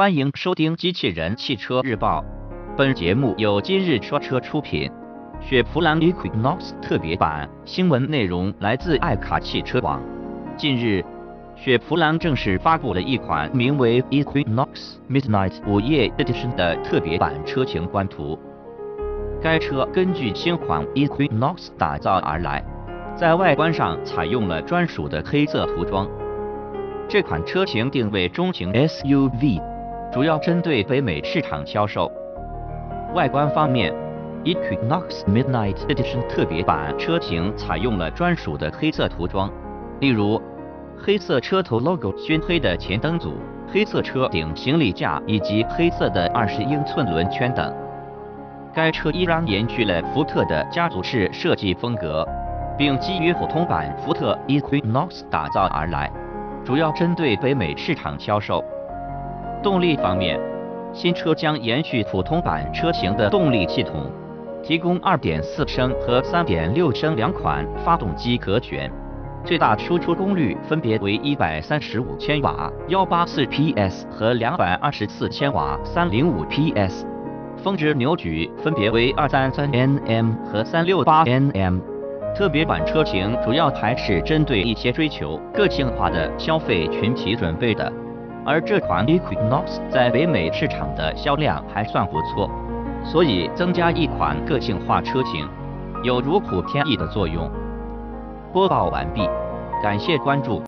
欢迎收听《机器人汽车日报》，本节目由今日说车出品。雪佛兰 Equinox 特别版新闻内容来自爱卡汽车网。近日，雪佛兰正式发布了一款名为 Equinox Midnight 午夜 Edition 的特别版车型官图。该车根据新款 Equinox 打造而来，在外观上采用了专属的黑色涂装。这款车型定位中型 SUV。主要针对北美市场销售。外观方面，Equinox Midnight Edition 特别版车型采用了专属的黑色涂装，例如黑色车头 logo、熏黑的前灯组、黑色车顶行李架以及黑色的二十英寸轮圈等。该车依然延续了福特的家族式设计风格，并基于普通版福特 Equinox 打造而来，主要针对北美市场销售。动力方面，新车将延续普通版车型的动力系统，提供2.4升和3.6升两款发动机可选，最大输出功率分别为135千瓦184 PS 和224千瓦305 PS，峰值扭矩分别为233 Nm 和368 Nm。特别版车型主要还是针对一些追求个性化的消费群体准备的。而这款 Equinox 在北美市场的销量还算不错，所以增加一款个性化车型，有如虎添翼的作用。播报完毕，感谢关注。